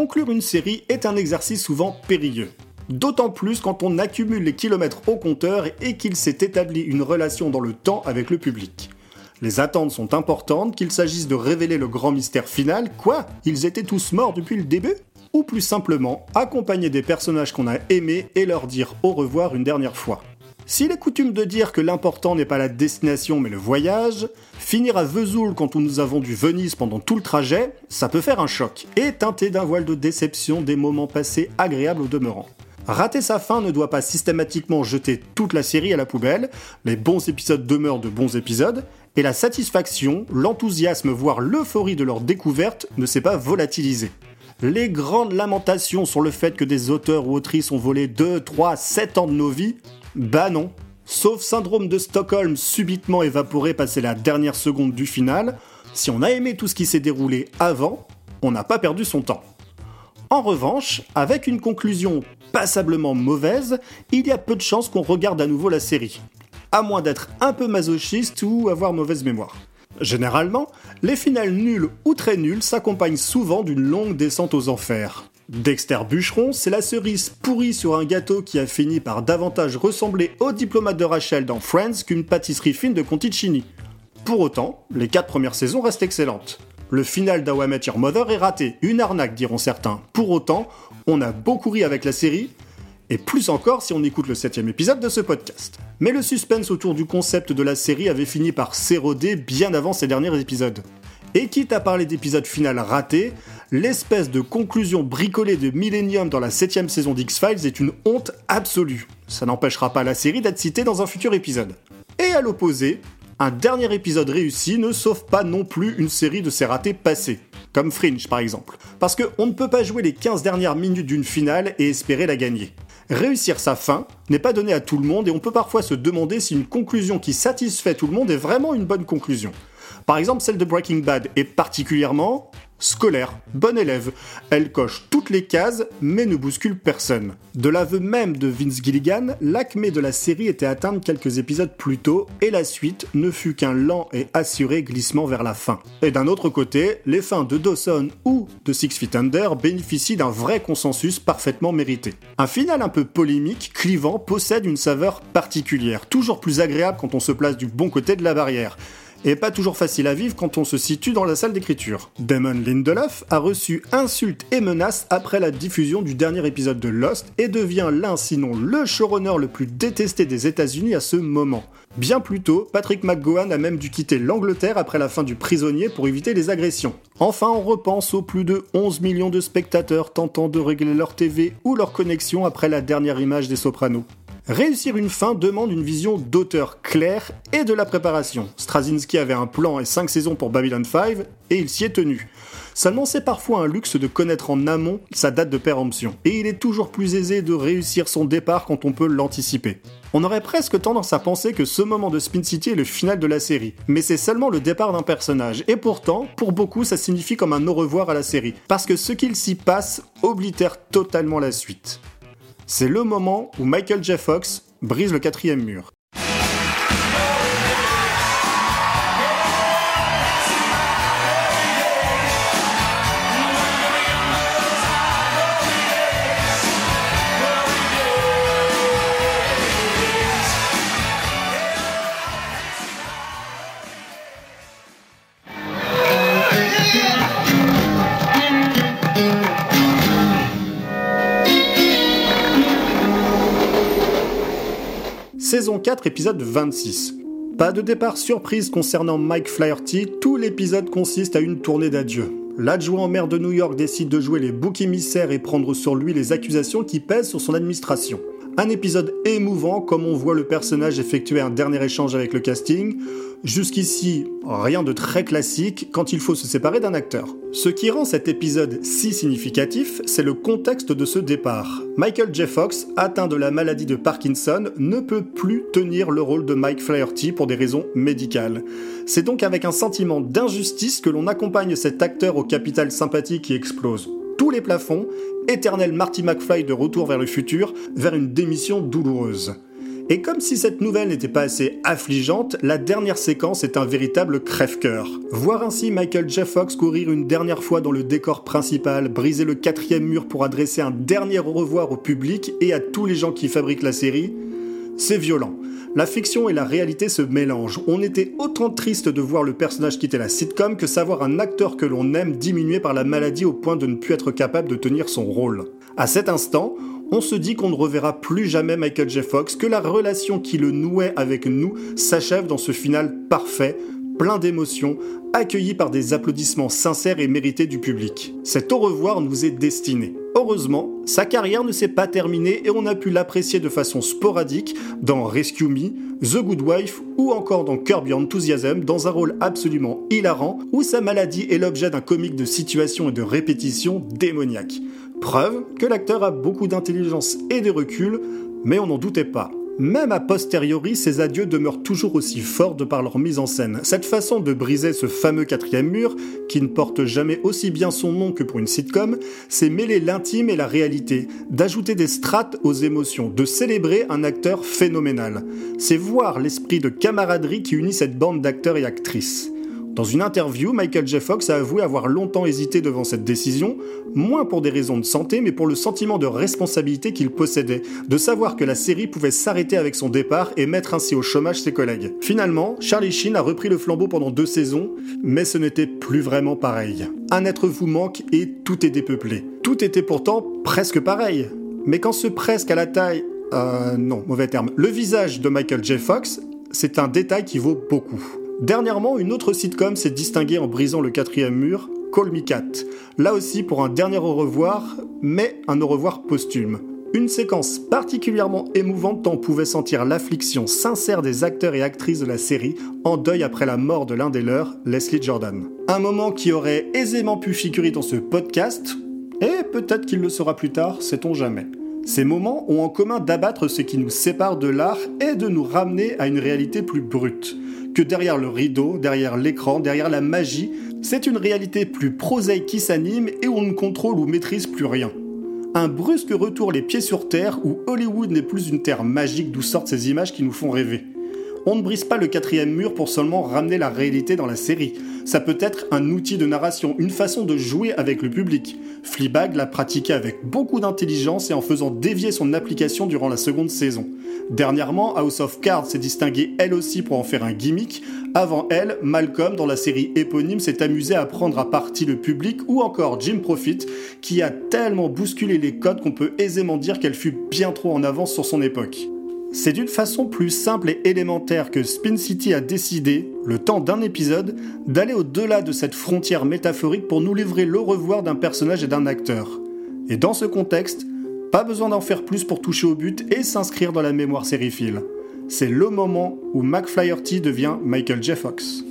Conclure une série est un exercice souvent périlleux. D'autant plus quand on accumule les kilomètres au compteur et qu'il s'est établi une relation dans le temps avec le public. Les attentes sont importantes, qu'il s'agisse de révéler le grand mystère final, quoi Ils étaient tous morts depuis le début? Ou plus simplement, accompagner des personnages qu'on a aimés et leur dire au revoir une dernière fois. S'il est coutume de dire que l'important n'est pas la destination mais le voyage, finir à Vesoul quand nous avons du Venise pendant tout le trajet, ça peut faire un choc, et teinter d'un voile de déception des moments passés agréables au demeurant. Rater sa fin ne doit pas systématiquement jeter toute la série à la poubelle, les bons épisodes demeurent de bons épisodes, et la satisfaction, l'enthousiasme, voire l'euphorie de leur découverte ne s'est pas volatilisé. Les grandes lamentations sur le fait que des auteurs ou autrices ont volé 2, 3, 7 ans de nos vies, bah non. Sauf syndrome de Stockholm subitement évaporé passé la dernière seconde du final, si on a aimé tout ce qui s'est déroulé avant, on n'a pas perdu son temps. En revanche, avec une conclusion passablement mauvaise, il y a peu de chances qu'on regarde à nouveau la série. À moins d'être un peu masochiste ou avoir mauvaise mémoire. Généralement, les finales nulles ou très nulles s'accompagnent souvent d'une longue descente aux enfers. Dexter Bûcheron, c'est la cerise pourrie sur un gâteau qui a fini par davantage ressembler au diplomate de Rachel dans Friends qu'une pâtisserie fine de Conticini. Pour autant, les quatre premières saisons restent excellentes. Le final d'How Your Mother est raté, une arnaque diront certains. Pour autant, on a beaucoup ri avec la série, et plus encore si on écoute le septième épisode de ce podcast. Mais le suspense autour du concept de la série avait fini par s'éroder bien avant ces derniers épisodes. Et quitte à parler d'épisode final raté, l'espèce de conclusion bricolée de Millennium dans la septième saison d'X-Files est une honte absolue. Ça n'empêchera pas la série d'être citée dans un futur épisode. Et à l'opposé, un dernier épisode réussi ne sauve pas non plus une série de ses ratés passés, comme Fringe par exemple, parce qu'on ne peut pas jouer les 15 dernières minutes d'une finale et espérer la gagner. Réussir sa fin n'est pas donné à tout le monde et on peut parfois se demander si une conclusion qui satisfait tout le monde est vraiment une bonne conclusion. Par exemple, celle de Breaking Bad est particulièrement scolaire, bonne élève. Elle coche toutes les cases, mais ne bouscule personne. De l'aveu même de Vince Gilligan, l'acmé de la série était atteinte quelques épisodes plus tôt, et la suite ne fut qu'un lent et assuré glissement vers la fin. Et d'un autre côté, les fins de Dawson ou de Six Feet Under bénéficient d'un vrai consensus parfaitement mérité. Un final un peu polémique, clivant, possède une saveur particulière, toujours plus agréable quand on se place du bon côté de la barrière et pas toujours facile à vivre quand on se situe dans la salle d'écriture. Damon Lindelof a reçu insultes et menaces après la diffusion du dernier épisode de Lost et devient l'un sinon le showrunner le plus détesté des États-Unis à ce moment. Bien plus tôt, Patrick McGowan a même dû quitter l'Angleterre après la fin du prisonnier pour éviter les agressions. Enfin, on repense aux plus de 11 millions de spectateurs tentant de régler leur TV ou leur connexion après la dernière image des Sopranos. Réussir une fin demande une vision d'auteur claire et de la préparation. Straczynski avait un plan et 5 saisons pour Babylon 5 et il s'y est tenu. Seulement c'est parfois un luxe de connaître en amont sa date de péremption, et il est toujours plus aisé de réussir son départ quand on peut l'anticiper. On aurait presque tendance à penser que ce moment de Spin City est le final de la série, mais c'est seulement le départ d'un personnage, et pourtant, pour beaucoup, ça signifie comme un au revoir à la série, parce que ce qu'il s'y passe oblitère totalement la suite. C'est le moment où Michael J. Fox brise le quatrième mur. Saison 4, épisode 26. Pas de départ surprise concernant Mike Flaherty, tout l'épisode consiste à une tournée d'adieu. L'adjoint maire de New York décide de jouer les boucs émissaires et prendre sur lui les accusations qui pèsent sur son administration. Un épisode émouvant comme on voit le personnage effectuer un dernier échange avec le casting, Jusqu'ici, rien de très classique quand il faut se séparer d'un acteur. Ce qui rend cet épisode si significatif, c'est le contexte de ce départ. Michael J. Fox, atteint de la maladie de Parkinson, ne peut plus tenir le rôle de Mike Flaherty pour des raisons médicales. C'est donc avec un sentiment d'injustice que l'on accompagne cet acteur au capital sympathie qui explose tous les plafonds, éternel Marty McFly de retour vers le futur, vers une démission douloureuse. Et comme si cette nouvelle n'était pas assez affligeante, la dernière séquence est un véritable crève-cœur. Voir ainsi Michael J. Fox courir une dernière fois dans le décor principal, briser le quatrième mur pour adresser un dernier au revoir au public et à tous les gens qui fabriquent la série, c'est violent. La fiction et la réalité se mélangent. On était autant triste de voir le personnage quitter la sitcom que savoir un acteur que l'on aime diminuer par la maladie au point de ne plus être capable de tenir son rôle. À cet instant, on se dit qu'on ne reverra plus jamais Michael J. Fox, que la relation qui le nouait avec nous s'achève dans ce final parfait, plein d'émotions, accueilli par des applaudissements sincères et mérités du public. Cet au revoir nous est destiné. Heureusement, sa carrière ne s'est pas terminée et on a pu l'apprécier de façon sporadique dans Rescue Me, The Good Wife ou encore dans Curb Your Enthusiasm dans un rôle absolument hilarant où sa maladie est l'objet d'un comique de situation et de répétition démoniaque. Preuve que l'acteur a beaucoup d'intelligence et de recul, mais on n'en doutait pas. Même a posteriori, ces adieux demeurent toujours aussi forts de par leur mise en scène. Cette façon de briser ce fameux quatrième mur, qui ne porte jamais aussi bien son nom que pour une sitcom, c'est mêler l'intime et la réalité, d'ajouter des strates aux émotions, de célébrer un acteur phénoménal. C'est voir l'esprit de camaraderie qui unit cette bande d'acteurs et actrices. Dans une interview, Michael J. Fox a avoué avoir longtemps hésité devant cette décision, moins pour des raisons de santé, mais pour le sentiment de responsabilité qu'il possédait, de savoir que la série pouvait s'arrêter avec son départ et mettre ainsi au chômage ses collègues. Finalement, Charlie Sheen a repris le flambeau pendant deux saisons, mais ce n'était plus vraiment pareil. Un être vous manque et tout est dépeuplé. Tout était pourtant presque pareil. Mais quand ce presque à la taille... Euh, non, mauvais terme. Le visage de Michael J. Fox, c'est un détail qui vaut beaucoup. Dernièrement, une autre sitcom s'est distinguée en brisant le quatrième mur, Call Me Cat. Là aussi pour un dernier au revoir, mais un au revoir posthume. Une séquence particulièrement émouvante tant on pouvait sentir l'affliction sincère des acteurs et actrices de la série en deuil après la mort de l'un des leurs, Leslie Jordan. Un moment qui aurait aisément pu figurer dans ce podcast, et peut-être qu'il le sera plus tard, sait-on jamais. Ces moments ont en commun d'abattre ce qui nous sépare de l'art et de nous ramener à une réalité plus brute que derrière le rideau, derrière l'écran, derrière la magie, c'est une réalité plus prosaïque qui s'anime et on ne contrôle ou maîtrise plus rien. Un brusque retour les pieds sur terre où Hollywood n'est plus une terre magique d'où sortent ces images qui nous font rêver. On ne brise pas le quatrième mur pour seulement ramener la réalité dans la série. Ça peut être un outil de narration, une façon de jouer avec le public. Fleabag l'a pratiqué avec beaucoup d'intelligence et en faisant dévier son application durant la seconde saison. Dernièrement, House of Cards s'est distinguée elle aussi pour en faire un gimmick. Avant elle, Malcolm, dans la série éponyme, s'est amusé à prendre à partie le public, ou encore Jim Profit, qui a tellement bousculé les codes qu'on peut aisément dire qu'elle fut bien trop en avance sur son époque. C'est d'une façon plus simple et élémentaire que Spin City a décidé, le temps d'un épisode, d'aller au-delà de cette frontière métaphorique pour nous livrer le revoir d'un personnage et d'un acteur. Et dans ce contexte, pas besoin d'en faire plus pour toucher au but et s'inscrire dans la mémoire sériephile. C'est le moment où McFlyerty devient Michael J. Fox.